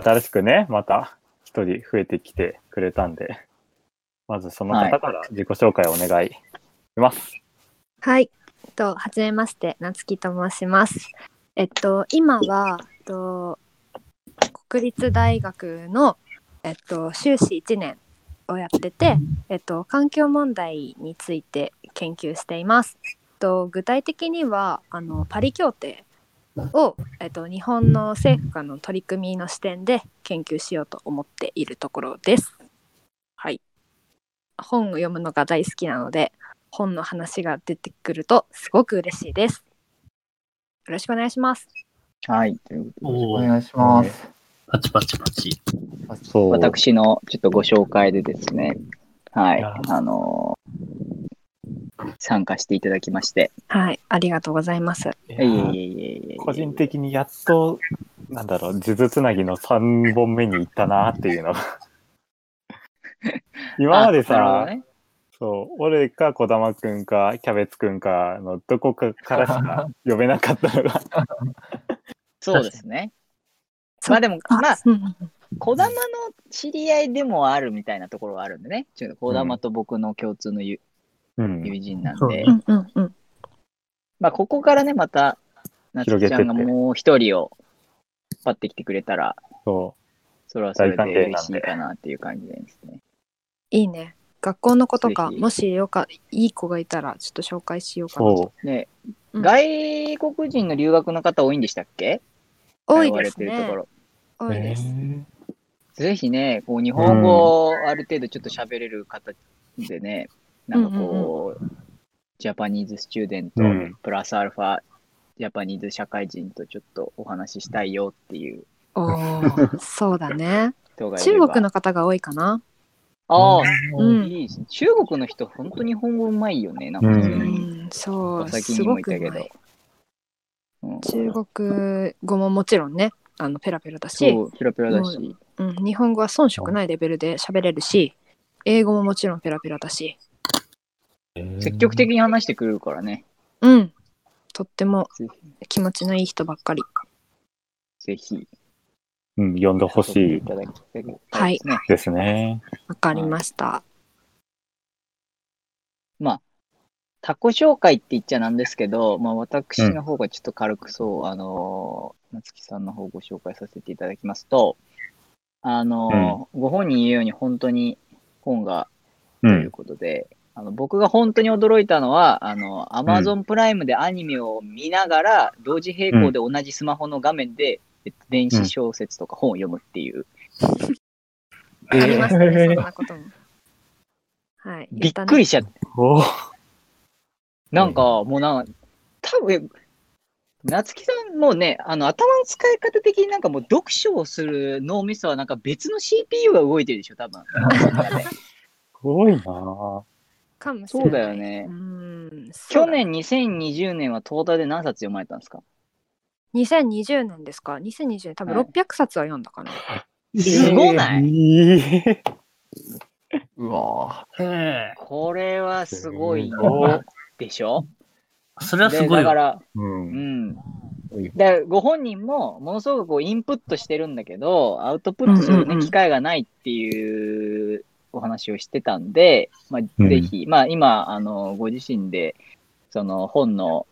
新しくね、また一人増えてきてくれたんで、まずその方から自己紹介をお願いします。はい。えっと、はじめまして、なつきと申します。えっと、今は、えっと、国立大学の、えっと、修士1年をやってて、えっと、環境問題について研究しています。えっと、具体的には、あの、パリ協定を、えっと、日本の政府間の取り組みの視点で研究しようと思っているところです。はい。本を読むのが大好きなので、本の話が出てくるとすごく嬉しいです。よろしくお願いします。はい。ということでお願いします。パチパチパチ。そう。私のちょっとご紹介でですね、はいあのー参加していただきまして、はい、ありがとうございます。いいえいえやいえいえいえ個人的にやっと、なんだろう、数珠つなぎの3本目に行ったなっていうのが。今まであなるほどさ、ねそう、俺か児玉くんかキャベツくんかのどこかからしか呼べなかったのが、そうですね。まあでも、まあ、児玉の知り合いでもあるみたいなところがあるんでね。ちょっと児玉と僕の共通の友うん、友人なんそうで、うんうんうんまあここからね、また、なつきちゃんがもう一人を引っ張ってきてくれたら、そそれはそれで嬉しいかなっていう感じですね。いいね。学校の子とかもしよか、いい子がいたら、ちょっと紹介しようう、かなと。そね、うん外国人の留学の方多いんでしたっけ？多い通われですねてるとこ。ろ。う。多いです。へぜひね、こう日本語をある程度ちょっと喋れる方でね、なんかこう、ジャパニーズスチューデント、うんプラスアルファ、ジャパニーズ社会人とちょっとお話ししたいよっていうおー そうだね。中国の方が多いかな。ああ、うんいいですね。中国の人、本当に日本語うまいよね。なんかう。ん、そう、最近にすごくもいたけどうまい。うん中国語ももちろんね、あのペラペラだし、そう、ペラペラだし。うん、日本語は遜色ないレベルで喋れるし、英語ももちろんペラペラだし、積極的に話してくれるからね。うん、とってもぜ気持ちのいい人ばっかり。ぜひ、うん、呼んでほしいいただきたいですね。ですね。わかりました。まあ、タコ紹介って言っちゃなんですけど、まあ、私の方がちょっと軽くそう、あのー、夏木さんの方をご紹介させていただきますと、あのーご本人言うように本当に本がう。というんことで、あの僕が本当に驚いたのは、あの、アマゾンプライムでアニメを見ながら、同時並行で同じスマホの画面で、えっと電子小説とか本を読むっていう、ありましたね、そんなことも。はい。びっくりしちゃって、なんかもうなんか、多分夏木さんもね、あの頭の使い方的になんかもう読書をする脳みそはなんか別の CPU が動いてるでしょ、多分。すごいなぁかもしれない。そうだよねうん。去年2020年はトータルで何冊読まれたんですか？2020年ですか ?2020 年多分はい600冊は読んだかな。すごない、えうわ。これはすごいすごいでしょ？それはすでごいわ。だから、ーう。うんん。で、ご本人もものすごくこうインプットしてるんだけど、アウトプットする、ねうんうんうん機会がないっていうお話をしてたんで、まあ、うんぜひ、まあ今、あの、ご自身で、その本の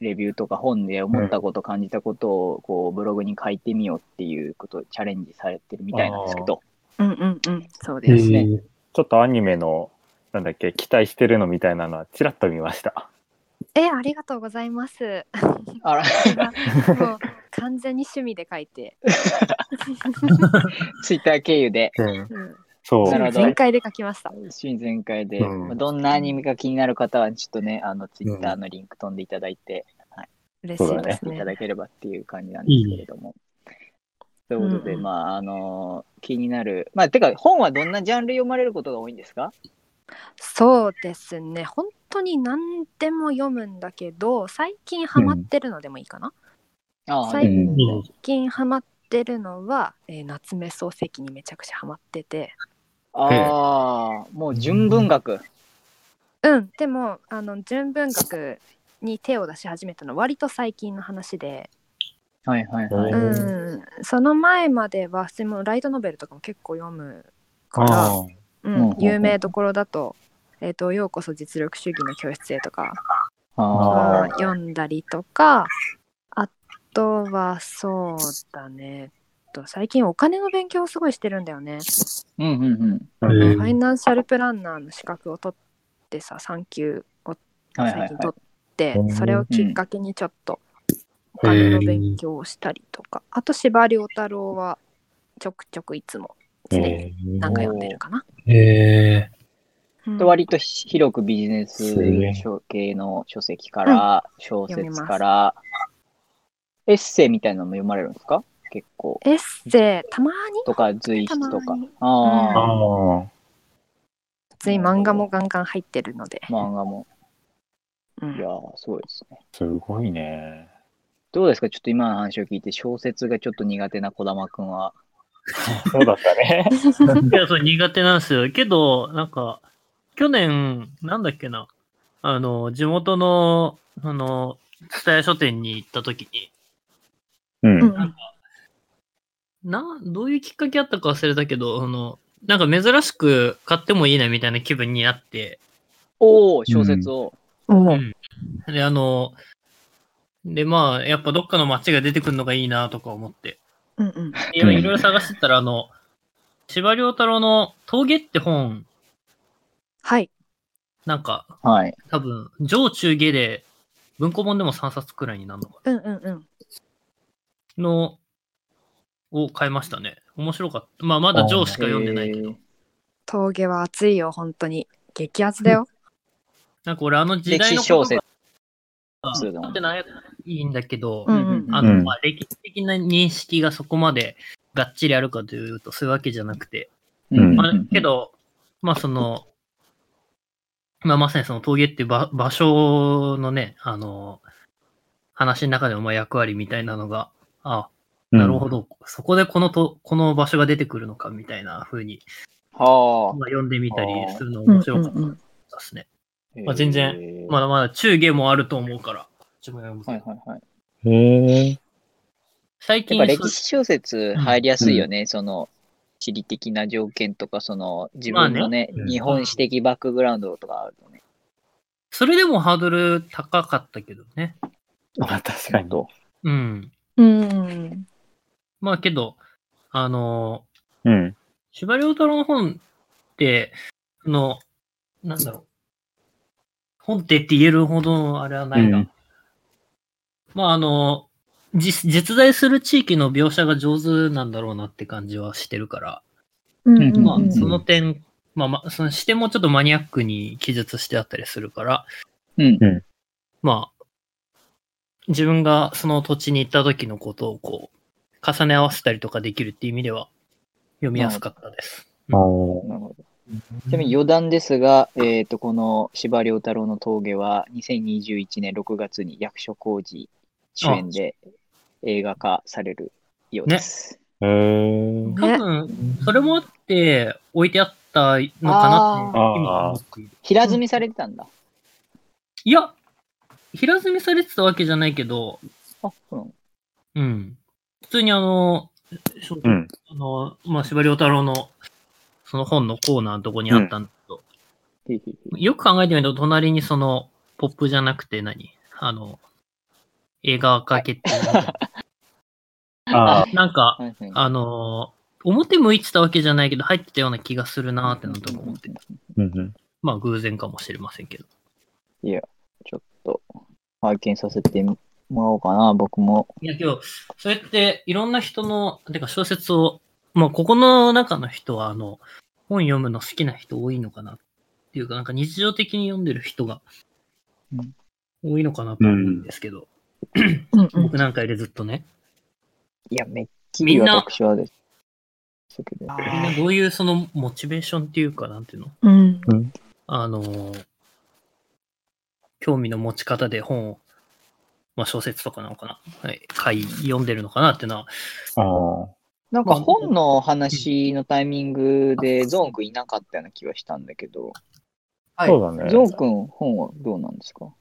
レビューとか本で思ったこと、感じたことを、こう、ブログに書いてみようっていうことをチャレンジされてるみたいなんですけど、うんうんうん。そうえです。ねーちょっとアニメの、なんだっけ、期待してるのみたいなのはちらっと見ました。え、ありがとうございます。あら、もう完全に趣味で書いて。ツイッター経由で、うんそう。全開で書きました。趣味全開で、うんまあどんなアニメか気になる方は、ちょっとね、あの、ツイッターのリンク飛んでいただいて、嬉そうだねしいですねいた。だければっていう感じなんですけれども。ということで、うんうんまあ、あの気になる。まあ、てか、本はどんなジャンル読まれることが多いんですか？そうですね。本当に何でも読むんだけど、最近ハマってるのでもいいかな。ああ、最近ハマってるのは、えー夏目漱石にめちゃくちゃハマってて。ああ、もう純文学。うん、でもあの純文学に手を出し始めたのは割と最近の話で、はいはいはい。うんうん、その前までは普通にもうライトノベルとかも結構読むから、あううん。有名どころだと「えー、とようこそ実力主義の教室へ」とかあはあ。読んだりとかあとはそうだねと最近お金の勉強をすごいしてるんだよね。うんうんうん。ファイナンシャルプランナーの資格を取ってさ3級をはいはいはい最近取って、うんそれをきっかけにちょっとお金の勉強をしたりとか、あと司馬遼太郎はちょくちょくいつも常にえー。なんか読んでるかな。へえ。うん。で割と広くビジネス書系の書籍から、小説から、エッセイみたいなのも読まれるんですか？結構。エッセイたまに？とか随筆とか。ああ、ああ。普通に漫画もガンガン入ってるので、漫画も。うんいやー、すごいですね。すごいね。どうですか？ちょっと今の話を聞いて、小説がちょっと苦手な児玉くんは。そうだったね。いや、それ苦手なんですよ。けど、なんか、去年、なんだっけな、あの、地元の、あの、蔦屋書店に行った時に、うん。うんな、どういうきっかけあったか忘れたけど、あの、なんか珍しく買ってもいいなみたいな気分になって、おお小説を。うん。で、あの、で、まあ、やっぱどっかの街が出てくるのがいいなとか思って、うんうん。いろいろ探してたら、あの、司馬遼太郎の峠って本、はい。なんか、はい。多分、上中下で、文庫本でも3冊くらいになるのかうんうんうん。なの、を買いましたね。面白かった。まあ、まだ上しか読んでないけど。峠は熱いよ、本当に。激アツだよ。なんか俺、あの時歴代の史小説。ことがってないいいんだけど、うんうんあの、うんまあ、歴史的な認識がそこまでがっちりあるかというと、そういうわけじゃなくて、うんまあ、けど、まあ、その、まあ、まさにその峠っていう場場所のね、あの、話の中でもまあ役割みたいなのが、あなるほど、そこでこのと、この場所が出てくるのかみたいな風に、はまあ、読んでみたりするのうん面白かったうんうんですね。あ。まあ全然まだまだ中下もあると思うから、こっちも読むはいはいはい。へえ。最近歴史小説入りやすいよね、その地理的な条件とか、その自分のね、まあね日本史的バックグラウンドとかあるとね。それでもハードル高かったけどね。まあ確かに。と。うん。うん。まあけど、あのうん。司馬遼太郎の本って、その、なんだろう。本ってって言えるほどのあれはないが、うんまああの、実実在する地域の描写が上手なんだろうなって感じはしてるから、うんうんうんまあその点、まあまあ、その視点もちょっとマニアックに記述してあったりするから、うん。まあ、自分がその土地に行った時のことをこう、重ね合わせたりとかできるっていう意味では、読みやすかったです。なるほど。ちなみに余談ですが、えっ、と、この司馬遼太郎の峠は2021年6月に役所広司主演で映画化されるようです。へえ。多分、それもあって、置いてあったのかなって今。平積みされてたんだ。いや、平積みされてたわけじゃないけど、あ、そうなのうん。普通にあの、うん。あの、まあ、司馬遼太郎の、その本のコーナーのとこにあったんだけど、へいへいへいよく考えてみると、隣にその、ポップじゃなくて何？あの、映画化決定 ああ。なんか、はいはいあのー表向いてたわけじゃないけど、入ってたような気がするなーってなんと思って。うんうん。まあ、偶然かもしれませんけど。いや、ちょっと拝見させてもらおうかな、僕も。いや、けど、そうやっていろんな人の、てか小説を、まあ、ここの中の人は、あの、本読むの好きな人多いのかなっていうか、なんか日常的に読んでる人がうん。多いのかなと思うんですけど、うん。うん僕なんかよりずっとね、いや、めっきりみんな私はです。みんなどういうそのモチベーションっていうか、なんていうの？うん。あのー興味の持ち方で本を、まあ小説とかなのかなはい、買い、読んでるのかなっていうのは、ああ。なんか本の話のタイミングでゾーン君いなかったような気はしたんだけど、はいそうだね。ゾーン君本はどうなんですか？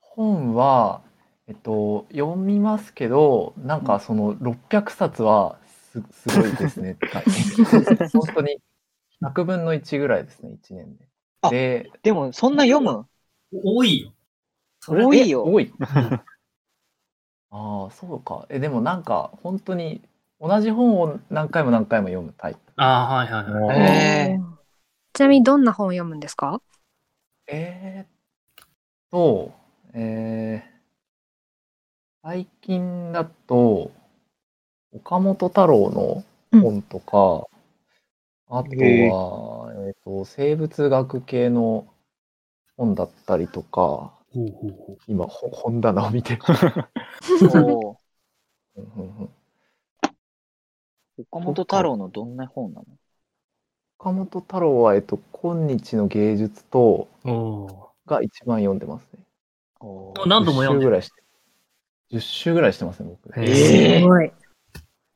本は、えっと、読みますけど、なんかその600冊はすすごいですね。本当に100分の1ぐらいですね、1年あで。で、でも、そんな読む？多いよ。多いよ。多い。ああ、そうか。え、でもなんか本当に同じ本を何回も何回も読むタイプ。ああ、はいはいはい。ちなみにどんな本を読むんですか？えーっと、えー最近だと、岡本太郎の本とか、あとへーは、えーっと、生物学系の本だったりとか、ほうほうほう今、ほ本棚を見てる。おーうんうんうん岡本太郎のどんな本なの？岡本太郎は、えっと、今日の芸術とが一番読んでますね。おー。何度も読ん10でる？週ぐらいして。10週ぐらいしてますね、僕。へえーすごい。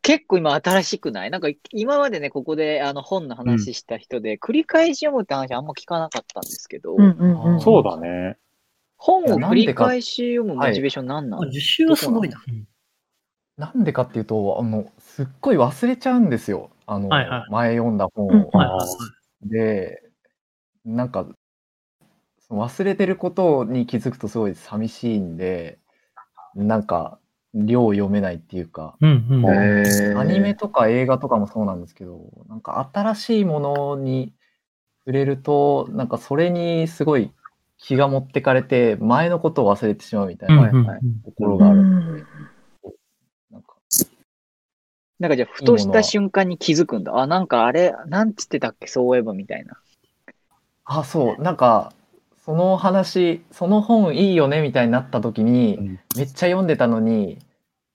結構今新しくない？なんか今までね、ここであの本の話した人で、繰り返し読むって話あんま聞かなかったんですけど、うんうんうん。そうだね。本を繰り返し読むモチベーションなんなの、10週はすごいな。うん。なんでかっていうと、あの、すっごい忘れちゃうんですよ。あの、はいはい。前読んだ本を。うん。はいはいはい。で、なんか、忘れてることに気づくとすごい寂しいんで、なんか、量読めないっていうか、うんアニメとか映画とかもそうなんですけど、なんか新しいものに触れると、なんかそれにすごい気が持ってかれて、前のことを忘れてしまうみたいなうんうんうんはいところがある。うんなんかなんかじゃあ、ふとした瞬間に気づくんだ。あ、なんかあれ、なんつってたっけ、そういえばみたいな。あ、そう、なんか、その話、その本いいよねみたいになった時に、うんめっちゃ読んでたのに、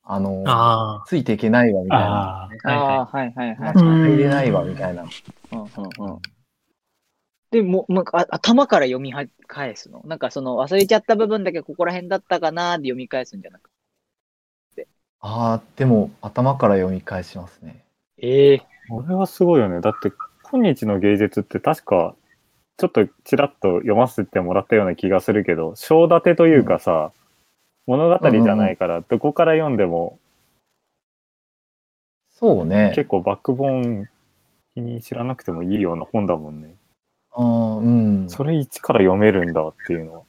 あの、あついていけないわみたいな。ああ。はいはいはい入れないわみたいな。うんうんうんでもう、なんかあ頭から読みは返すの。なんかその忘れちゃった部分だけここら辺だったかなーで読み返すんじゃなくて。ああ、でも頭から読み返しますね。ええこれはすごいよね。だって、今日の芸術って確か、ちょっとちらっと読ませてもらったような気がするけど、章立てというかさ、物語じゃないから、どこから読んでもそうね。結構バックボーン気に知らなくてもいいような本だもんね。あーうん。それ一から読めるんだっていうのは。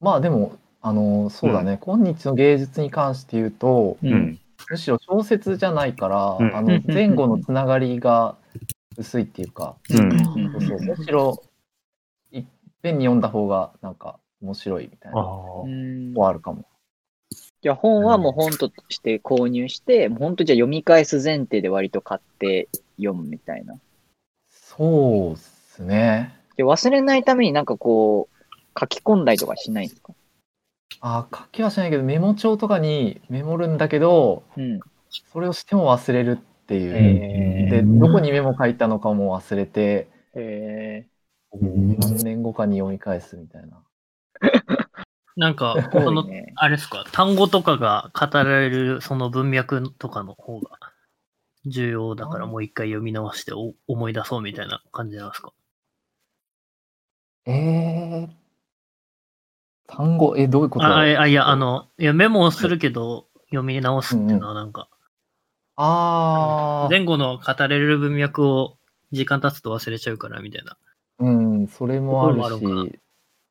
まあでも、あのそうだね、今日の芸術に関して言うと、う。うんん。むしろ小説じゃないから、うんあの前後のつながりが薄いっていうか、うん。そうそうむしろいっぺんに読んだ方がなんか面白いみたいなはあるかも。じゃあ本はもう本として購入して、もう本当じゃあ読み返す前提で割と買って読むみたいな。そうっすね。で忘れないためになんかこう、書き込んだりとかしないんですか？あー書きはしないけどメモ帳とかにメモるんだけどうん。それをしても忘れるっていう、へでどこにメモ書いたのかも忘れてえうん何年後かに読み返すみたいな。なんか、ー、すその。あれですか、単語とかが語られるその文脈とかの方が重要だからもう一回読み直してお思い出そうみたいな感じなんですか？えー、単語えどういうこと？ああいや、あの、いや、メモをするけど、読み直すっていうのはなんか、あー。前後の語れる文脈を時間経つと忘れちゃうからみたいな、うんそれもあるし。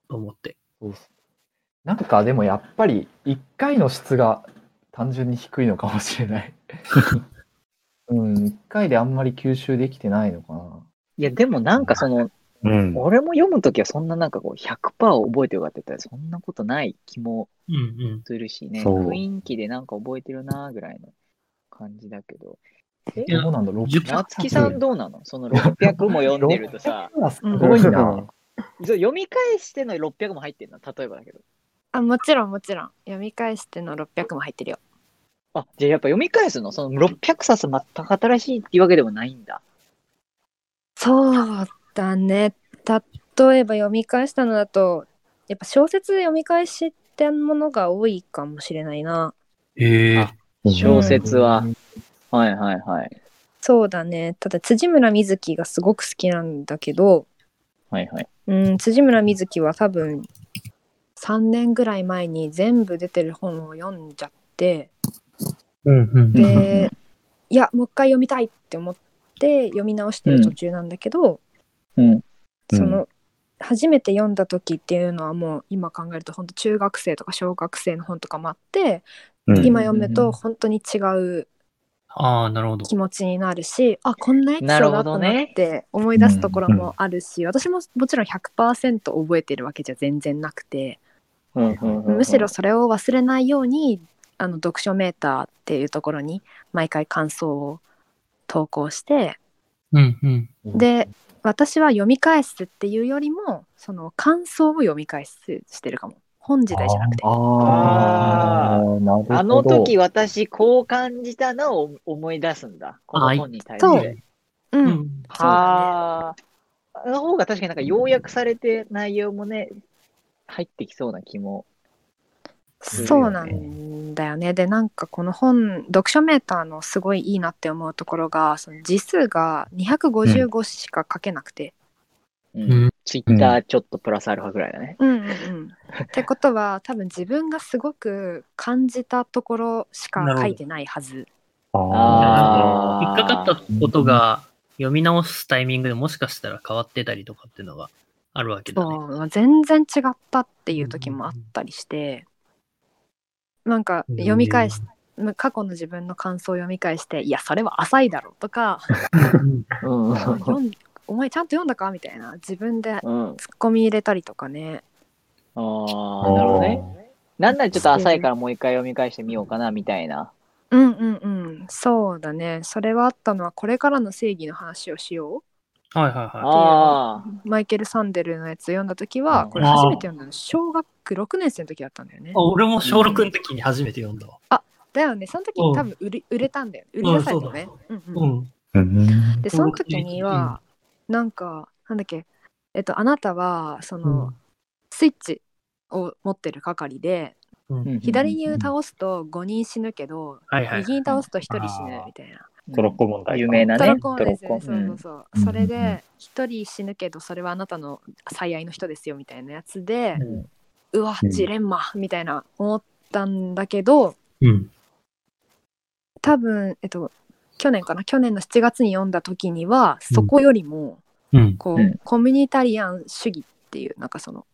と思って。そうっす。なんかでもやっぱり1回の質が単純に低いのかもしれない。うん、1回であんまり吸収できてないのかな。いや、でもなんかその、うん。俺も読むときはそんななんかこう100%覚えてるかって言ったらそんなことない気もうんうん。するしね。そう雰囲気でなんか覚えてるなぐらいの感じだけど。えどうなんだろう？10夏木さんどうなの？その600も読んでるとさ、600はすごいな。そう読み返しての600も入ってんの？例えばだけど。あもちろんもちろん読み返しての600も入ってるよあ、じゃあやっぱ読み返すのその600冊全く新しいっていうわけでもないんだ。そうだね例えば読み返したのだとやっぱ小説読み返しってものが多いかもしれないなええあ小説は。はいはいはい。そうだねただ辻村瑞希がすごく好きなんだけどはいはい。うん辻村瑞希は多分3年ぐらい前に全部出てる本を読んじゃってうんうんで、いやもう一回読みたいって思って読み直してる途中なんだけど、うん。その初めて読んだ時っていうのはもう今考えると本当中学生とか小学生の本とかもあって、うん。今読むと本当に違うああ、なるほど。気持ちになるしあこんなエピソードあったなって思い出すところもあるし、私ももちろん100%覚えてるわけじゃ全然なくて。うんうんうん。むしろそれを忘れないようにあの読書メーターっていうところに毎回感想を投稿してうんうん。で私は読み返すっていうよりもその感想を読み返すしてるかも本自体じゃなくてああ、なるほど。あの時私こう感じたのを思い出すんだ。この本に対して。うん、うん。そうだねはあ。あの方が確かになんか要約されて内容もね、入ってきそうな気も。そうなんだよね。でなんかこの本読書メーターのすごいいいなって思うところがその字数が255しか書けなくて。ううんん。ツイッターちょっとプラスアルファぐらいだね。うんうんうん、ってことは多分自分がすごく感じたところしか書いてないはず。あー引っかかったことが読み直すタイミングでもしかしたら変わってたりとかっていうのがあるわけだね。そう全然違ったっていう時もあったりして、なんか読み返し、過去の自分の感想を読み返していやそれは浅いだろとかうん。お前ちゃんと読んだか？みたいな自分でうん。ツッコミ入れたりとかね。ああ、なるほどね。なんならちょっと浅いからもう一回読み返してみようかな、みたいな。うんうんうん。そうだね。それはあったのはこれからの正義の話をしよはいはいはい。ああ。うマイケル・サンデルのやつ読んだ時はうん。これ初めて読んだの。小学6年生の時だったんだよね。あ俺も小6の時に初めて読んだわ。だよね。その時うん。に多分売れ売れたんだよ売り出されたのね、うんうん。うん。うん。でその時にはなんかなんだっけえっとあなたはその、スイッチを持ってる係でうん。左に倒すと5人死ぬけど。右に倒すと1人死ぬみたいな。トロッコ問題か有名なね。トロッコですよね。トそうそうそう。うんそれで1人死ぬけどそれはあなたの最愛の人ですよみたいなやつで、うんジレンマみたいな思ったんだけどうん。多分えっと去年かな？去年の7月に読んだ時にはそこよりも、うん。こう、うんコミュニタリアン主義っていうなんかその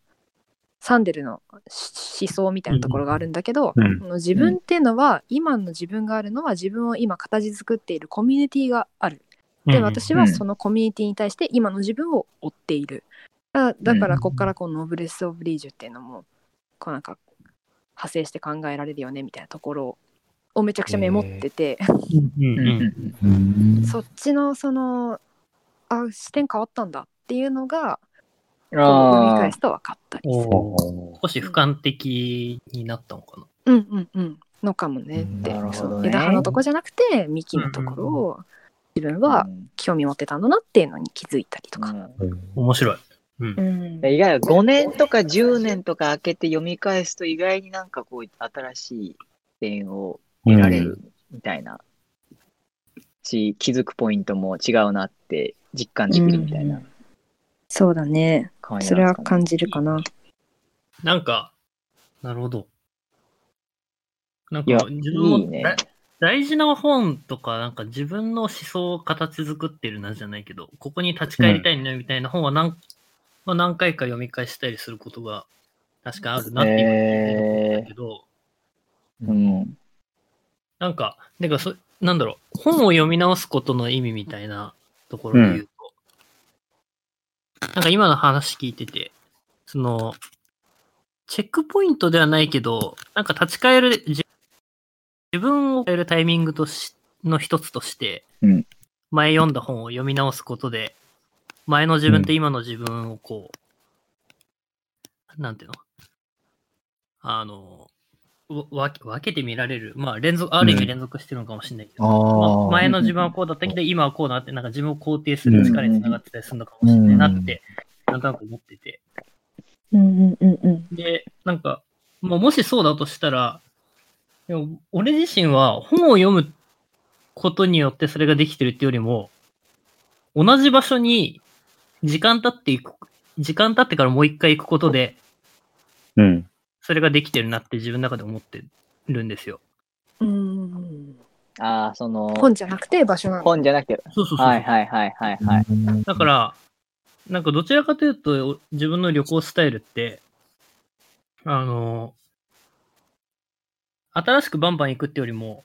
サンデルのし思想みたいなところがあるんだけど、うん。自分っていうのは、今の自分があるのは自分を今形作っているコミュニティがある。で私はそのコミュニティに対して今の自分を追っている。だだからここからこのノブレス・オブ・リージュっていうのもこうなんか派生して考えられるよねみたいなところをめちゃくちゃメモってて、そっちのそのあ視点変わったんだっていうのがこう読みあ返すと分かったりする。少し俯瞰的になったのかな。うんうんうんのかもねって、なるほどねそう枝葉のとこじゃなくて幹のところを自分あ。は興味持ってたんだなっていうのに気づいたりとか。うん面白い。うんう。ん意外と5年とか10年とか空けて読み返すと意外になんかこう新しい点を得られるみたいな、し気づくポイントも違うなって実感できるみたいなそうだね。感じそれは感じるかな。なんか、なるほど。なんか、自分もいいねだ大事な本とか、なんか自分の思想を形作ってるなじゃないけど、ここに立ち返りたいねみたいな本は何,、まあ、何回か読み返したりすることが確かあるなっていう思うんだけど、うん。なんか、なんかそ、なんだろう、本を読み直すことの意味みたいなところで言うと、なんか今の話聞いてて、その、チェックポイントではないけど、なんか立ち返る、自自分を変えるタイミングとしの一つとして、うん。前読んだ本を読み直すことで、前の自分と今の自分をこう、なんていうの？あの、わ分け分けて見られる。まあ、連続、ある意味連続してるのかもしれないけど、まああ前の自分はこうだったけど、今はこうなって、なんか自分を肯定する力につながってたりするのかもしれないなって、なんとなく思ってて。うんうんうんうん。で、なんか、もうもしそうだとしたら、でも俺自身は本を読むことによってそれができてるっていうよりも、同じ場所に時間経っていく、時間経ってからもう一回行くことで、うん。それができてるなって自分の中で思ってるんですよ。うん。ああ、その、本じゃなくて場所なんだ。本じゃなくて、そうそうそう。はいはいはいはいはい。だから、なんかどちらかというと、自分の旅行スタイルって、あの、新しくバンバン行くってよりも、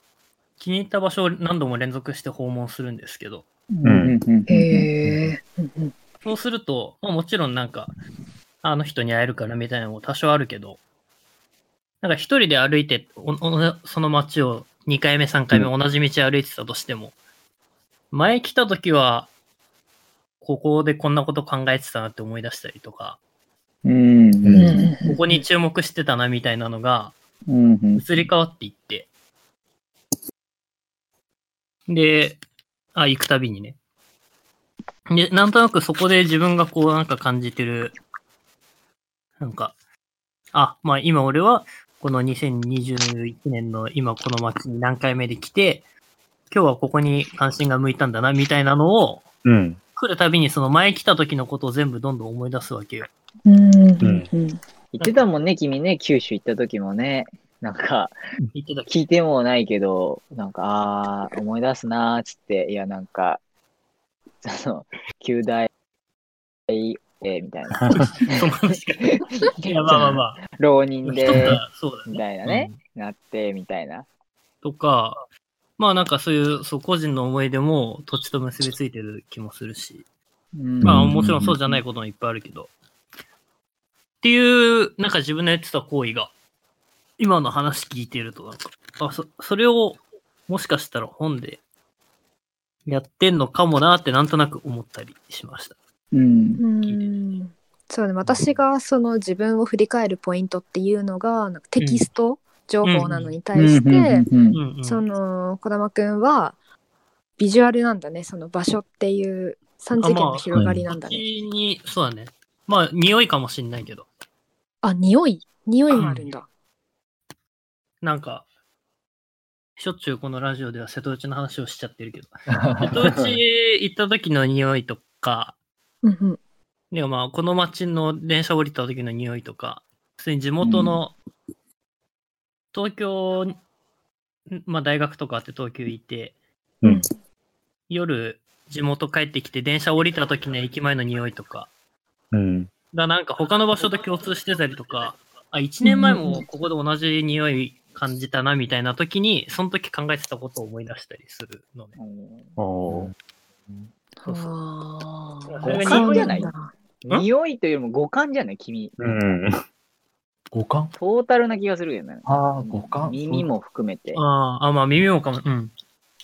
気に入った場所を何度も連続して訪問するんですけど、うんうんうんへえ。うんうんそうすると、まあ、もちろんなんか、あの人に会えるからみたいなのも多少あるけど、なんか一人で歩いて、おおその街を2回目、3回目同じ道歩いてたとしても、前来た時は、ここでこんなこと考えてたなって思い出したりとか、うん。うん。うんここに注目してたなみたいなのがうんうん。移り変わっていって、で、あ、行くたびにね。で、なんとなくそこで自分がこうなんか感じてる、なんか、あ、まあ今俺はこの2021年の今この街に何回目で来て、今日はここに関心が向いたんだなみたいなのをうん。来るたびにその前来た時のことを全部どんどん思い出すわけよ。うんうんうん言ってたもんね、君ね、九州行った時もね。なんか、言ってた聞いてもないけど、なんか、ああ、思い出すなーっつって、いや、なんか、その、旧大、えー、みたいな。まあまあまあ。浪人で、はそうだね。みたいなね、なって、みたいな。とか、まあなんかそういう、そう、個人の思い出も土地と結びついてる気もするし、うんまあもちろんそうじゃないこともいっぱいあるけど、っていう、なんか自分のやってた行為が、今の話聞いてるとなんか、あ、そ、それを、もしかしたら本で、やってんのかもなってなんとなく思ったりしました。うん。うん。そうね。私がその自分を振り返るポイントっていうのがなんかテキスト情報なのに対して。その児玉くん。はビジュアルなん。だねその場所っていう三次元の広がりなん。だね。土地に、そうだね。まあ、匂いかもしん。ないけど、あ匂い匂いもあるん。だ。なん。か、しょっちゅうこのラジオでは瀬戸内の話をしちゃってるけど、瀬戸内行った時の匂いとか、うんうん。でもまあ、この街の電車降りた時の匂いとか、普通に地元の、東京、んまあ大学とかあって東京いて、うん。夜、地元帰ってきて電車降りた時の駅前の匂いとか、うん。がなんか他の場所と共通してたりとか、あ、1年前もここで同じ匂い感じたなみたいな時に、その時考えてたことを思い出したりするのね。おーそうそうあー五感じゃない匂いというよりも五感じゃない君。うん。五感？トータルな気がするよね。ああ、五感？耳も含めて。あーあ、まあ耳もかも。うん。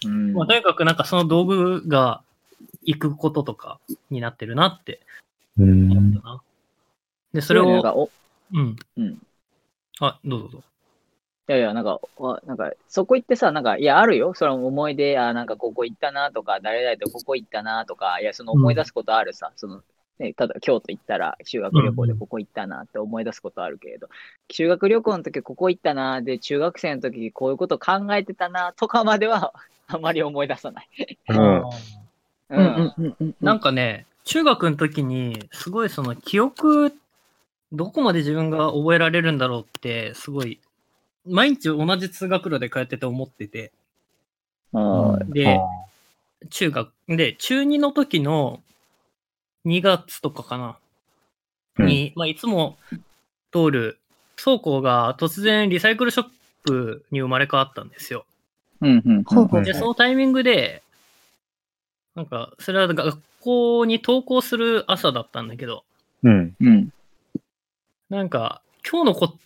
うんまあ、とにかくなんかその道具が行くこととかになってるなってうん思ったな。で、それを、うん。うんあ、どうぞどうぞ。いやいや、なんか、わなんか、そこ行ってさ、なんか、いや、あるよ。その思い出、あ、なんか、ここ行ったなとか、誰々とここ行ったなとか、いや、その思い出すことあるさ。その、ね、ただ、京都行ったら、修学旅行でここ行ったなって思い出すことあるけれど、修学旅行の時ここ行ったなで、中学生の時こういうこと考えてたなとかまでは、あまり思い出さない。うん。うんうんうんうんなんかね、中学の時に、すごいその記憶、どこまで自分が覚えられるんだろうって、すごい、毎日同じ通学路で通ってて思ってて、うん。で、中学、で、中2の時の2月とかかな、に、まあ、いつも通る倉庫が突然リサイクルショップに生まれ変わったんですよ。うんうんほうほうで、そのタイミングで、なんか、それは学校に登校する朝だったんだけど、うん。うん。なんか、今日のこ、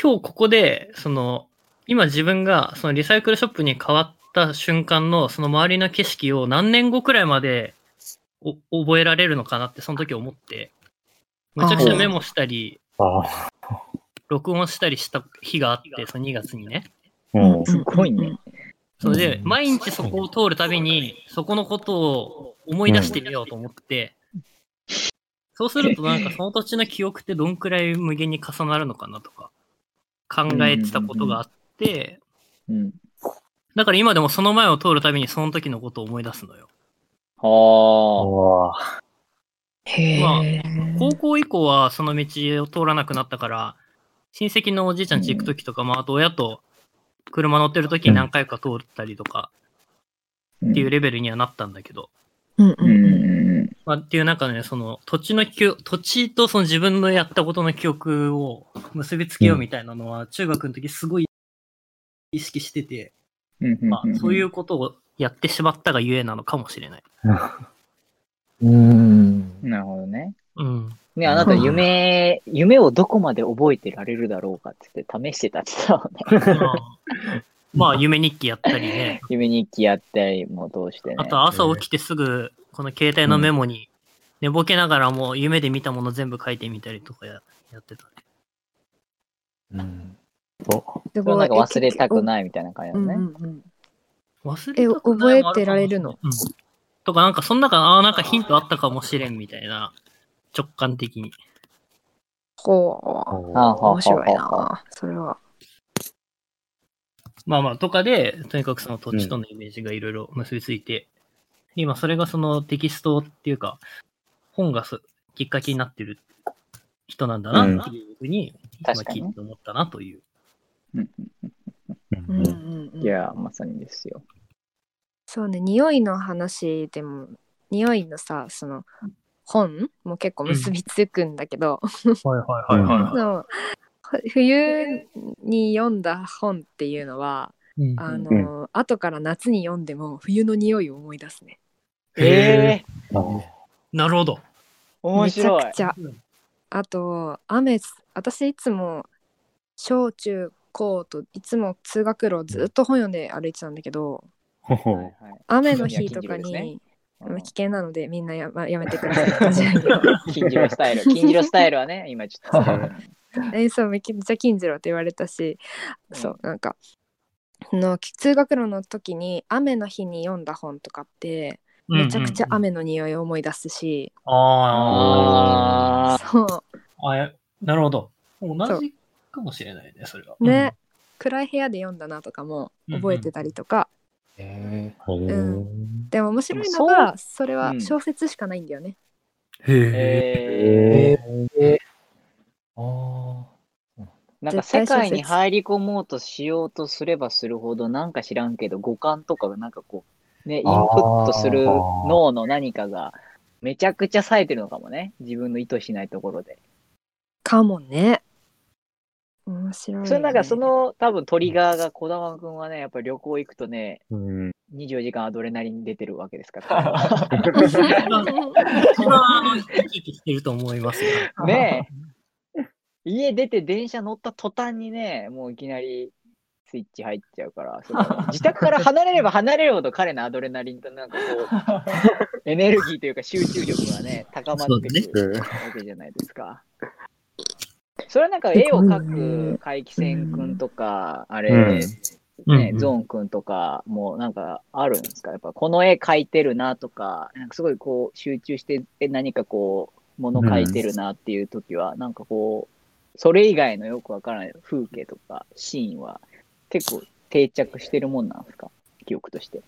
今日ここで、その、今自分がそのリサイクルショップに変わった瞬間のその周りの景色を何年後くらいまでお覚えられるのかなってその時思って、むちゃくちゃメモしたり。録音したりした日があって、その2月にね。うん。すごいね。それで、うん毎日そこを通るたびに、そこのことを思い出してみようと思って、そうするとなんかその土地の記憶ってどんくらい無限に重なるのかなとか、考えてたことがあって、うん。だから今でもその前を通るたびにその時のことを思い出すのよ。はおーへまあえ。高校以降はその道を通らなくなったから、親戚のおじいちゃん家行くときとかも、あと親と車乗ってるときに何回か通ったりとかっていうレベルにはなったんだけど、うん。ううんん。うんまあ、っていうなんかね、その土地の記憶、土地とその自分のやったことの記憶を結びつけようみたいなのは、中学の時すごい意識してて。まあ、そういううことをやってしまったがゆえなのかもしれない。うーん。なるほどね。うん。ね、あなた夢、夢をどこまで覚えてられるだろうかって言って試してたって言ってたもんね。まあ、まあ夢日記やったりね、夢日記やったりも通してね。あと朝起きてすぐ、この携帯のメモに、寝ぼけながらも夢で見たもの全部書いてみたりとかややってたね。うん。ないんか忘れたくい。ないみたいな感じだね。うんうんうん忘れたくないえ覚えてられるの？うん。とか、なんか、その中、ああ、なんかヒントあったかもしれんみたいな、直感的に。ほう。面白いな。それは。まあまあ、とかで、とにかくその土地とのイメージがいろいろ結びついて、今それがそのテキストっていうか、本がすきっかけになってる人なんだなっていうふうに、今聞いて思ったなという。うん。うんうんうんいや、まさにですよ。そうね、匂いの話でも、匂いのさ、その本も結構結びつくんだけど、はいはいはい その冬に読んだ本っていうのは、い。あの、後から夏に読んでも冬の匂いを思い出すね。ええなるほど。面白いめち。ゃくちゃ。あと、雨、私いつも小中高といつも通学路をずっと本読んで歩いてたんだけど、雨の日とかに、まあ危険なのでみんなや,、まあ、やめてください 金次郎スタイル。金次郎スタイルはね、今ちょっと伝 えそうめっちゃ金次郎って言われたし、そうなんかの通学路の時に雨の日に読んだ本とかってめちゃくちゃ雨の匂いを思い出すし、ああそう。あ。あやなるほど。同じかもしれないね、それは。ね、暗い部屋で読んだなとかも覚えてたりとか、えん。でも面白いのがそれはうん。小説しかないんだよね。ー。へえ。えー、えー、あーなんか世界に入り込もうとしようとすればするほど、なんか知らんけど、五感とかがなんかこう、ね、インプットする脳の何かがめちゃくちゃ冴えてるのかもね。自分の意図しないところで。かもね。面白いよね、それなんかその多分トリガーが児玉くんはね、やっぱり旅行行くとね、うん24時間アドレナリン出てるわけですから。一番き生きしてると思いますよ。ねえ。家出て電車乗った途端にね、もういきなりスイッチ入っちゃうから、その 自宅から離れれば離れるほど彼のアドレナリンとなんかこう、エネルギーというか集中力がね、高まってくるわけじゃないですか。それはなんか絵を描く怪奇戦くんとか、あれ、うん。ねう、んゾーンくんとかもなんかあるんですか？やっぱこの絵描いてるなとか、なんかすごいこう集中してえ何かこう、もの描いてるなっていう時は、なんかこう、それ以外のよくわからない風景とかシーンは結構定着してるもんなんですか？記憶として。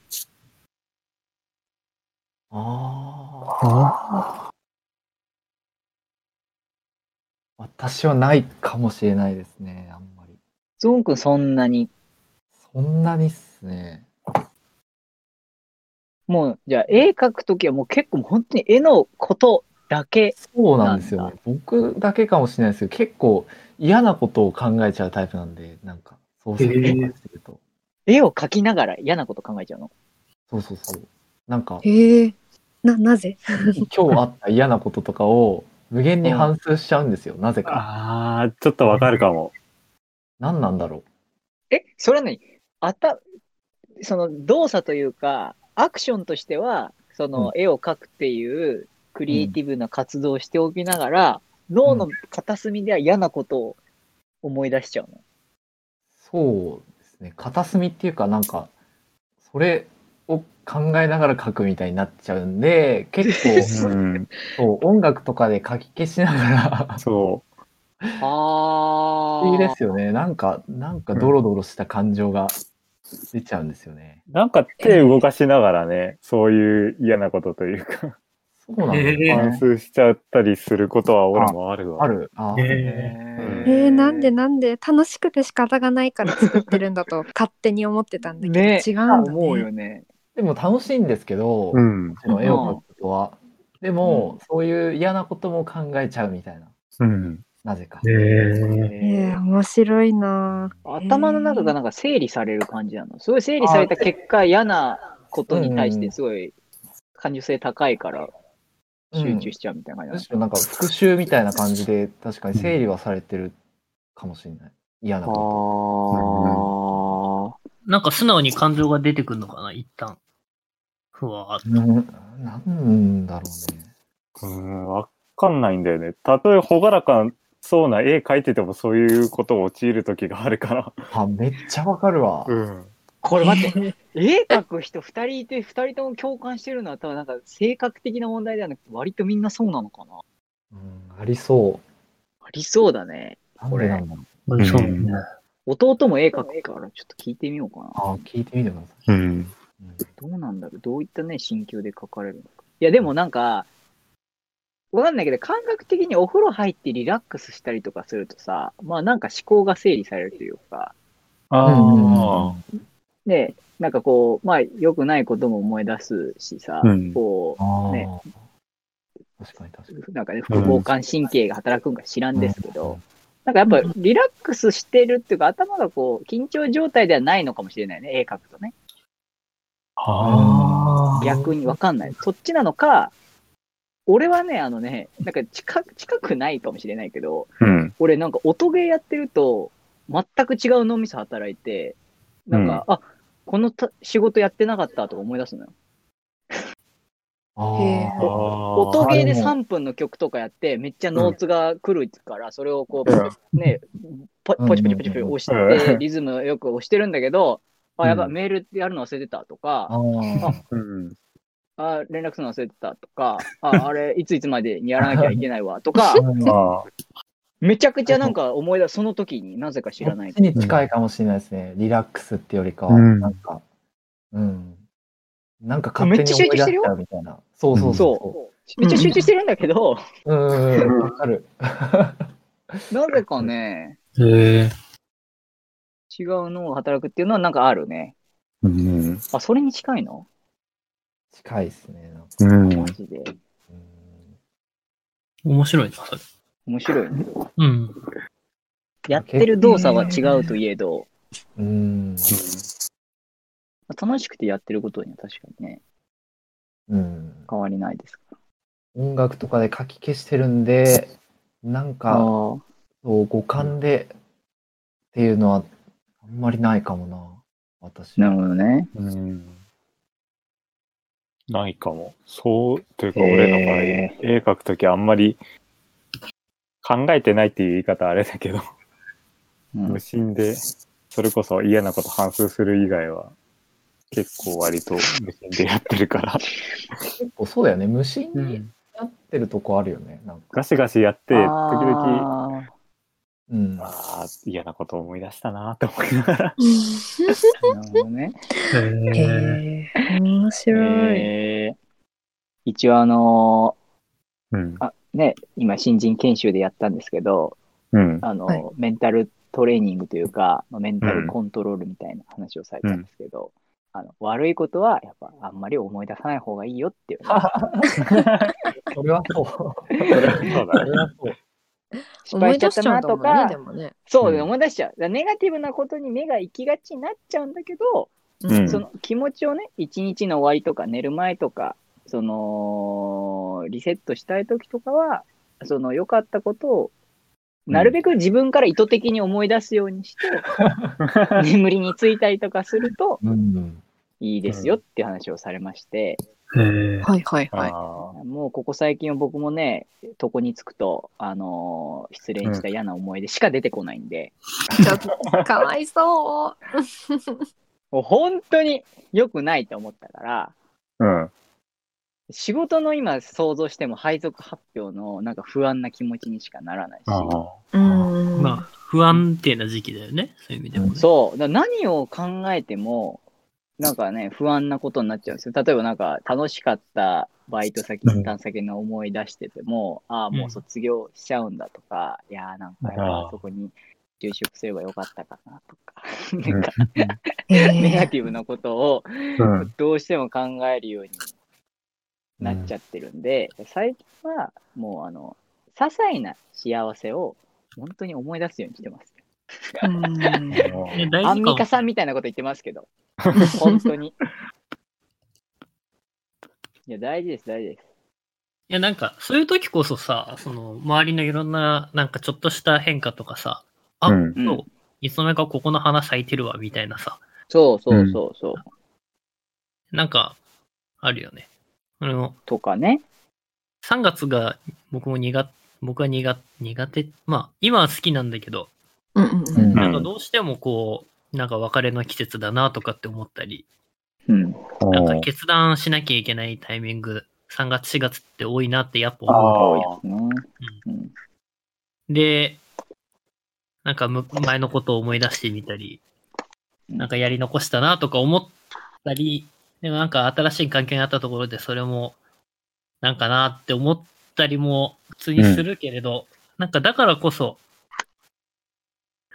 ああ。私はないかもしれないですね、あんまり。ゾーンくんそんなに、そんなにっすね。もうじゃあ絵描くときはもう結構本当に絵のことだけ。そうなんですよね。僕だけかもしれないですけど、結構嫌なことを考えちゃうタイプなんで、なんか、そうするとかしてると。絵を描きながら嫌なこと考えちゃうの？そうそうそう。なんか、へえ。な、なぜ？今日あった嫌なこととかを無限に反芻しちゃうんですよ、なぜか。ああ、ちょっとわかるかも。何なんだろえ、それは何？あた、その動作というか、アクションとしては、その絵を描くっていうクリエイティブな活動をしておきながら、脳の片隅では嫌なことを思い出しちゃうの。う。そうですね。片隅っていうか、なんか、それを考えながら書くみたいになっちゃうんで、結構、うん、そう音楽とかで書き消しながら、そあいいですよね。なんか、なんかドロドロした感情が出ちゃうんですよね。う。なんか手動かしながらね、そういう嫌なことというか。そうなんだ、えー反数しちゃったりすることは俺もあるわ。ある。あーええー、なんでなんで楽しくて仕方がないから作ってるんだと勝手に思ってたんだけど、ね違うんだね。思うよね。でも楽しいんですけど、うんも。ちろん絵を描くことは。でも、そういう嫌なことも考えちゃうみたいな。うん。なぜか。えーえー、面白いな頭の中がなんか整理される感じなの？すごい整理された結果、嫌なことに対してすごい感受性高いから集中しちゃうみたいな感じむしろなんか復習みたいな感じで、確かに整理はされてるかもしれない。嫌ななこの。あなんか素直に感情が出てくるのかな、一旦。ふわーっと。うん、なんだろうね。うん、わかんないんだよね。たとえ朗らかそうな絵描いててもそういうことを陥る時があるから。あ、めっちゃわかるわ。うん。これ待って、絵描く人2人いて、2人とも共感してるのは、多分なんか性格的な問題ではなくて、割とみんなそうなのかな。うん、ありそありそうだね。う。なんでなんだろう。と。そうね。弟も絵描くから、ちょっと聞いてみようかな。あ、聞いてみてください。どうなんだろう？どういったね、心境で描かれるのか。いや、でもなんか、わかんないけど、感覚的にお風呂入ってリラックスしたりとかするとさ、まあなんか思考が整理されるというか、あで、なんかこう、まあ良くないことも思い出すしさ、うんこあーね確かに確かに。う、なんかね、副交感神経が働くんか知らんですけど、なんかやっぱリラックスしてるっていうか、頭がこう、緊張状態ではないのかもしれないね、絵描くとね。あ。逆にわかんない。そっちなのか、俺はね、あのね、なんか近く近くないかもしれないけど、うん。俺なんか音ゲーやってると、全く違う脳みそ働いて、なんか、あこのた仕事やってなかったとか思い出すのよ。音ゲーであでも3分の曲とかやって、めっちゃノーツが来るから、それをこうう、ね、ポポチポチポチポチ押しうて、ん。リズムよく押してるんだけど、あ、やばメールやるの忘れてたとか、あー。うん。あ、連絡するの忘れてたとか、あ、あれ、いついつまでにやらなきゃいけないわとか、あ めちゃくちゃなんか思い出す、その時になぜか知らない。に近いかもしれないですね。リラックスってよりかは、うんなんか、うん。なんか勝手に思い出しちゃうみたいな。そうそうそそう。めっちゃ集中してるんだけど、う。うんうんうん、わかる。なぜかね、へえ。違う脳が働くっていうのはなんかあるね。うん。あ、それに近いの？近いですね。なんかうんマ。ジで。うん面白いな、それ。面白いね。うん。やってる動作は違うといえど、うん。楽しくてやってることには確かにね、うん。変わりないですか音楽とかで書き消してるんで、なんら。か、あそう五感でっていうのはあんまりないかもな、私。なるほどね。うん。ないかも。そう、というか俺の場合、へ絵描くときあんまり考えてないっていう言い方あれだけど、うん無心で、それこそ嫌なこと反数する以外は、結構割と無心でやってるから、結構そうだよね。無心にうん。なってるとこあるよね。なんか。ガシガシやって、時々、あうん。ああ、嫌なこと思い出したなって思いながら。るほどね。へえ。面白い。えー一応あのうん。ーあ、ね、今新人研修でやったんですけど、うん。あの、はいメンタルトレーニングというか、まあメンタルコントロールみたいな話をされたんですけど、あの悪いことはやっぱあんまり思い出さない方がいいよっていう、それはそう。それはそうそだね。失敗しちゃったなとか、でもね。そう、うん思い出しちゃう。ネガティブなことに目が行きがちになっちゃうんだけど、うんその気持ちをね、一日の終わりとか寝る前とか、その、リセットしたい時とかは、その良かったことを、なるべく自分から意図的に思い出すようにして、眠りについたりとかするとうん。いいですよっていう話をされまして。はいはいはい。あもうここ最近は僕もね、床に着くと、あのー失恋した嫌な思い出しか出てこないんで、ちょっとかわいそう。もう本当に良くないと思ったから、あ。うん。仕事の今想像しても配属発表のなんか不安な気持ちにしかならないし。まあ、不安定な時期だよね。そういう意味でもね。そう、だ何を考えてもなんかね、不安なことになっちゃうんですよ。例えばなんか楽しかったバイト先、うんインターン先の思い出してても、ああ、もう卒業しちゃうんだとか、いやーなんかやっぱそこに就職すればよかったかなとか、なんかネガティブなことをうん。どうしても考えるようになっちゃってるんで、最近はもうあの、些細な幸せを本当に思い出すようにしてます。アンミカさんみたいなこと言ってますけど、本当に。いや、大事です、大事です。いや、なんか、そういう時こそさ、その、周りのいろんな、なんかちょっとした変化とかさ、あ、うんそうう、いつの間にかここの花咲いてるわ、みたいなさ、そうそうそうそう。なんか、あるよね。あの、とかね。3月が僕も苦手、僕は苦苦手、まあ、今は好きなんだけど、うんうんうんうんなんかどうしてもこう、なんか別れの季節だなとかって思ったり、うん。なんか決断しなきゃいけないタイミング、3月、4月って多いなってやっぱあ思う。うん。で、なんかむ前のことを思い出してみたり、なんかやり残したなとか思ったり、でもなんか新しい環境にあったところでそれもなんかなって思ったりも普通にするけれど、なんかだからこそ、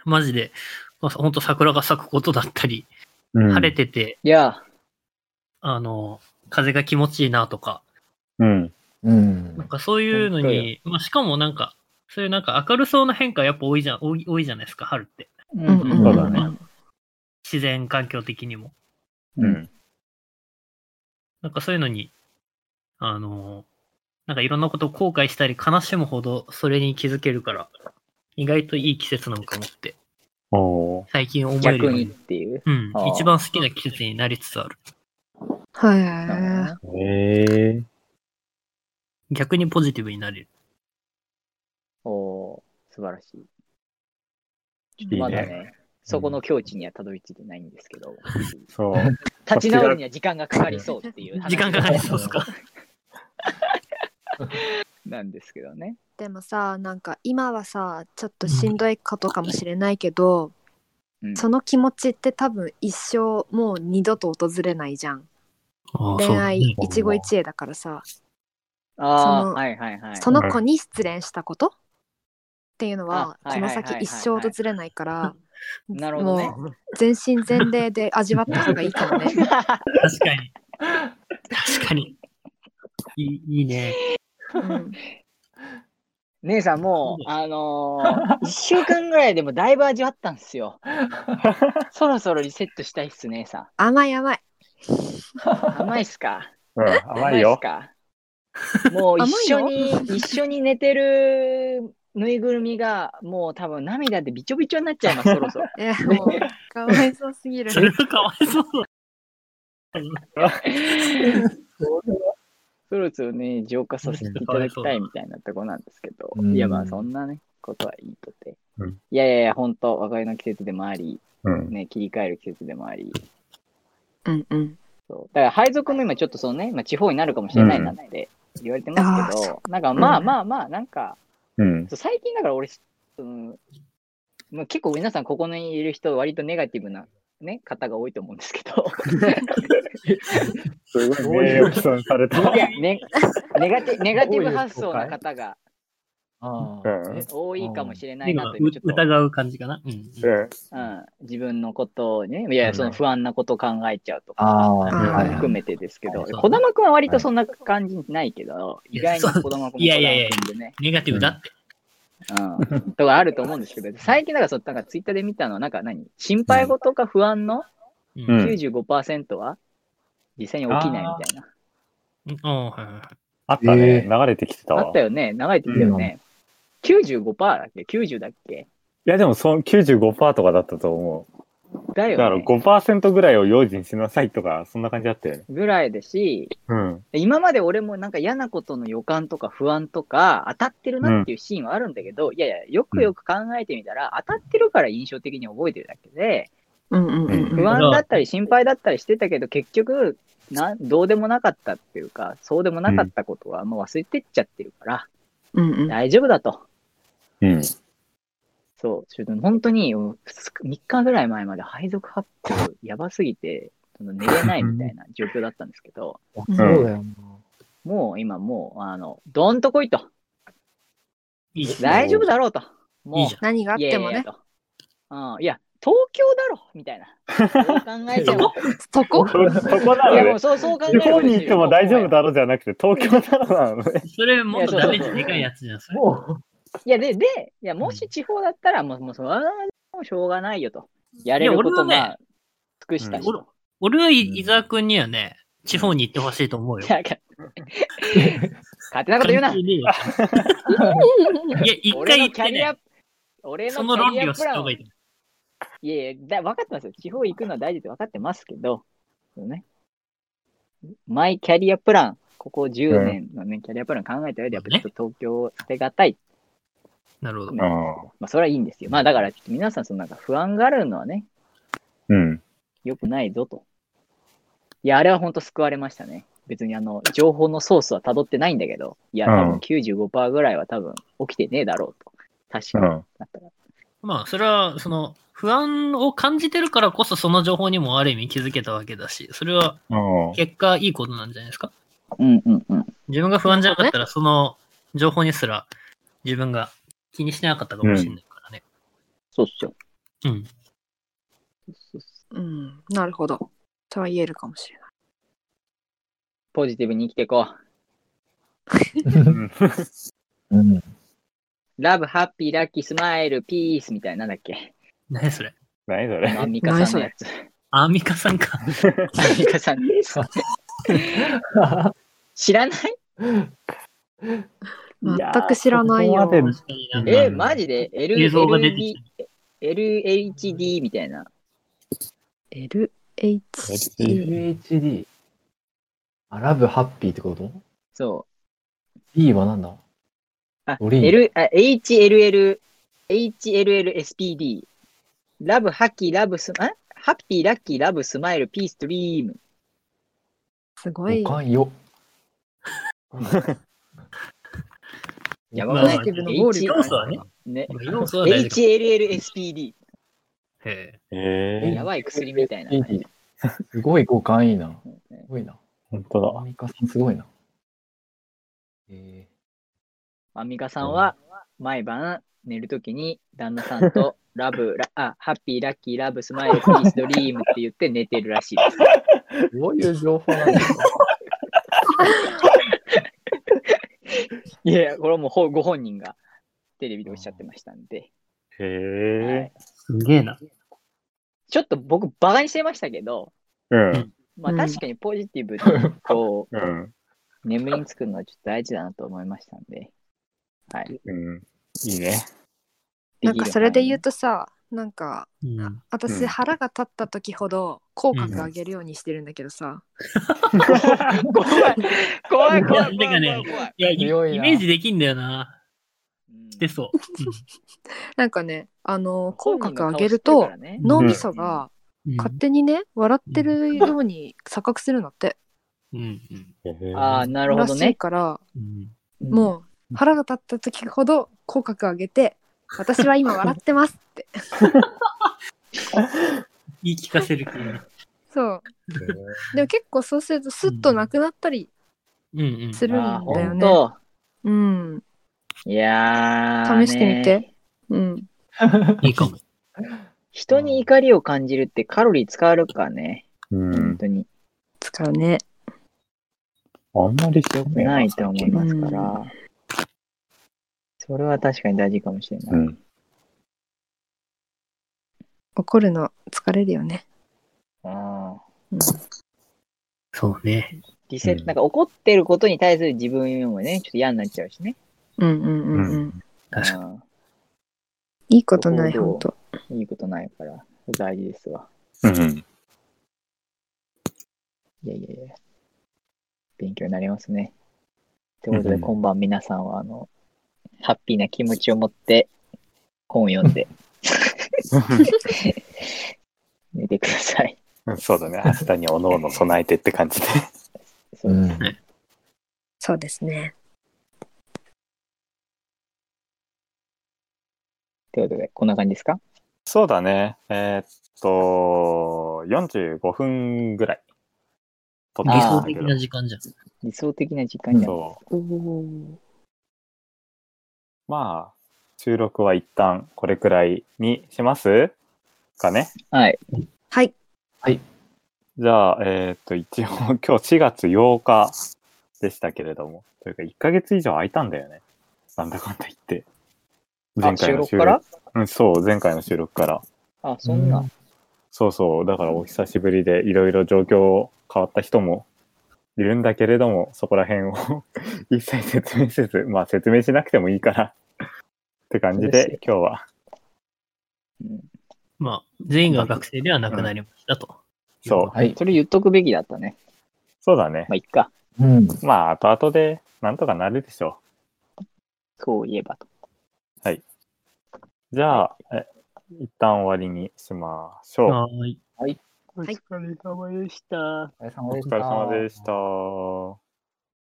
マジで、まあほんと桜が咲くことだったり、うん晴れてて、いや、あの、風が気持ちいいなとか、うん。うんなんかそういうのに、まあしかもなんか、そういうなんか明るそうな変化やっぱ多いじゃん、多い多いじゃないですか、春って。ううんうんそうだね自然環境的にも。うん。なんかそういうのに、あの、なんかいろんなことを後悔したり悲しむほどそれに気づけるから、意外といい季節なのかもって、最近思えるよ逆にっていう。うん一番好きな季節になりつつある。はい。へえ。逆にポジティブになれる。おー素晴らしい。いいねまだね、そこの境地にはたどり着いてないんですけど、そう。立ち直るには時間がかかりそうっていう話。時間かかりそうですか。なんですけどね。でもさなんか今はさちょっとしんどいことかもしれないけど、うん。その気持ちって多分一生もう二度と訪れないじゃん。ああ恋愛一期一会だからさ。ああ、そのはいはいはい。その子に失恋したことっていうのはこのはいはいはい先一生訪れないからなるほどね。もう全身全霊で味わった方がいいかもね確かに。確かに。いいいいね。うん姉さんもう、あのー、1週間ぐらいでもだいぶ味わったんですよ。そろそろリセットしたいっす、姉さ甘い甘いん。甘いっすか？うん、甘いよっす。か？もう一緒甘に、一緒に寝てるぬいぐるみが、もう多分涙でびちょびちょになっちゃいます、そろそろ。えもうかわいそうすぎる。それはかわいそう。そろそろね、浄化させていただきたいみたいなとこなんですけど、うん。いやまあそんなね、ことはいいとて。うん。いやいやいや、本当別れの季節でもあり、うん。ね、切り替える季節でもあり、うんうん。そう。だから配属も今ちょっとそのね、まあ、地方になるかもしれないなって言われてますけど、なんかまあまあまあ、なんか、うん。最近だから俺、そのまあ、結構皆さんここにいる人、割とネガティブな、ね、方が多いと思うんですけど、すごい名誉毀損された。いや、ね、ネガティネガティブ発想な方が多いかもしれないなという、ちょっと、疑う感じかな。うん。うん。うん、自分のことをね、いや、その不安なことを考えちゃうとか、含めてですけど、はい児玉くんは割とそんな感じないけど、意外に児玉くんもいやいやいや。ネガティブだって。うん、とかあると思うんですけど、最近だからそう、なんかツイッターで見たのは、なんか何？心配事か不安のうん。うん。95%は実際に起きないみたいな。うん。ああはいはいはい。あったね。え流れてきてたわ。あったよね。流れてきたよね。95%だっけ ?90 だっけ？いや、でもその95%とかだったと思う。だよだからね。5%ぐらいを用心しなさいとか、そんな感じだったよね。ぐらいだし、うん。今まで俺もなんか嫌なことの予感とか不安とか当たってるなっていうシーンはあるんだけど、いやいや、よくよく考えてみたら、当たってるから印象的に覚えてるだけで、うんうんうんうん不安だったり心配だったりしてたけど、結局、なんどうでもなかったっていうか、そうでもなかったことはもう忘れてっちゃってるから、うんうん大丈夫だと。うん。そう、ちょっと本当に3日ぐらい前まで配属発表やばすぎて、その寝れないみたいな状況だったんですけど、うんそうだよな。もう今もう、あの、どんと来いと。いい。大丈夫だろうと。もう。何があってもね。いやと。うん、いや、東京だろみたいな。そう考えても。そこ？そそこないや、ものね。うそうそう考え地て方に行っても大丈夫だろうじゃなくて、東京だろうなのね。それもっとダメージでかいやつじゃん、それ。もいや、で、で、いや、もし地方だったら、もう、もう、それはもうしょうがないよと。やれることいや俺はねまあ、尽くしたし俺と。俺は伊沢くんにはね、地方に行ってほしいと思うよ。いや、勝手なこと言うな。関係ねえよ いや、一俺回行ってねのキャリア、、俺そのキャの論理を知リアプランをった方がいいと思いやいや、だ分かってますよ。地方行くのは大事って分かってますけど、ね、マイキャリアプラン、ここ10年のね、キャリアプラン考えた上で、やっぱちょっと東京を捨てがたい。う。なるほど。うまあ、それはいいんですよ。まあ、だから、ちょっと皆さん、そのなんか不安があるのはね、ん。うん。良くないぞと。いや、あれは本当救われましたね。別にあの、情報のソースは辿ってないんだけど、いや、多分うん95%ぐらいは多分起きてねえだろうと。確かに。うん。だったら。まあ、それは、その、不安を感じてるからこそ、その情報にもある意味気づけたわけだし、それはうん。結果いいことなんじゃないですか？うんうんうん。自分が不安じゃなかったら、その情報にすら自分が気にしてなかったかもしれないからね。そうっすよ。うん。そうん、なるほど。とは言えるかもしれない。ポジティブに生きていこうんう、うん。う。ラブ、ハッピー、ラッキー、スマイル、ピースみたいな、なんだっけ？何それ？何それ？アンミカさんのやつ。アンミカさんか。アンミカさんです。知らない？全く知らないよ。え、うんマジで ?L、映像が出てき LHD みたいな。LHD。LHD。あ、ラブハッピーってこと？そう。?B はなんだ？あ、ドリーム L、あ HLL、HLLSPD。ラブ、ハッキー、ラブ、ス、あ？ハッピー、ラッキー、ラブ、スマイル、ピース、ドリーム。すごいお。かんよ。やまあばくない要素はね。ね。HLLSPD。へえやばい薬みたいな。すごい五感いいな。すごいな。本当アミカさんすごいな。えアンミカさんは毎晩寝るときに旦那さんと ラブ、ラあ、ハッピー、ラッキー、ラブ、スマイル、ピース、ドリームって言って寝てるらしいです。ー、どういう情報なんですか？いやいや、これはもうほご本人がテレビでおっしゃってましたんで。へえ。すげえな。ちょっと僕、バカにしてましたけど、うん。まあうん確かにポジティブに こうん。う、眠りにつくのはちょっと大事だなと思いましたんで。はい。うん。いいね。なんかそれで言うと、とさ、なんかうん。う私ん。腹が立った時ほど口角上げるようにしてるんだけどさ、怖い、怖い、怖い、い。やてかね怖い。怖い。い。や、イメージできんだよな。うんしてそう。なんかねあの口角上げるとね脳みそがうん勝手にね笑ってるように錯覚するのって、うんうんああ、なるほらしい。どね。からうん。うんもう腹が立った時ほど口角上げて私は今笑ってますって言い聞かせる系ね。そうでも結構そうするとスッとなくなったりうんうん。するんだよねほんとうんいやー、試してみてねうんいいかも。人に怒りを感じるってカロリー使われるからね。うん。本当に。使うねあんまりしてないと思いますから。それは確かに大事かもしれない。うん。怒るの疲れるよね、あーうん、そうね。リセット、うんなんか怒ってることに対する自分もね、ちょっと嫌になっちゃうしね。うんうんうんうん確かに。うんいいことないほんといいことないから、大事ですわ。うん。いやいやいや。勉強になりますね。ということで、うん今晩皆さんは、あの、ハッピーな気持ちを持って、本を読んで、寝てください。そうだね。明日におのおの備えてって感じで。そううですん。そうですねということで、こんな感じですか？そうだね。えーっと、45分ぐらい。理想的な時間じゃん。理想的な時間になる。そう。まあ、収録は一旦これくらいにします？かね？はい。はい。じゃあ、えーっと、一応今日4月8日でしたけれども、というか1ヶ月以上空いたんだよね。なんだかんだ言って。あ、収録から？うん、そう、前回の収録から。あ、そんな。そうそう、だからお久しぶりでいろいろ状況変わった人もいるんだけれども、そこら辺を 一切説明せず、まあ説明しなくてもいいからって感じで今日は。うんまあ、全員が学生ではなくなりましたと。そうはい。それ言っとくべきだったね。そうだねまあ、。いっか。うん。まあ後々でなんとかなるでしょそういえばと。う。じゃあ、え一旦終わりにしましょう。はーい。お疲れ様でした。お疲れ様でしお疲れ様でした。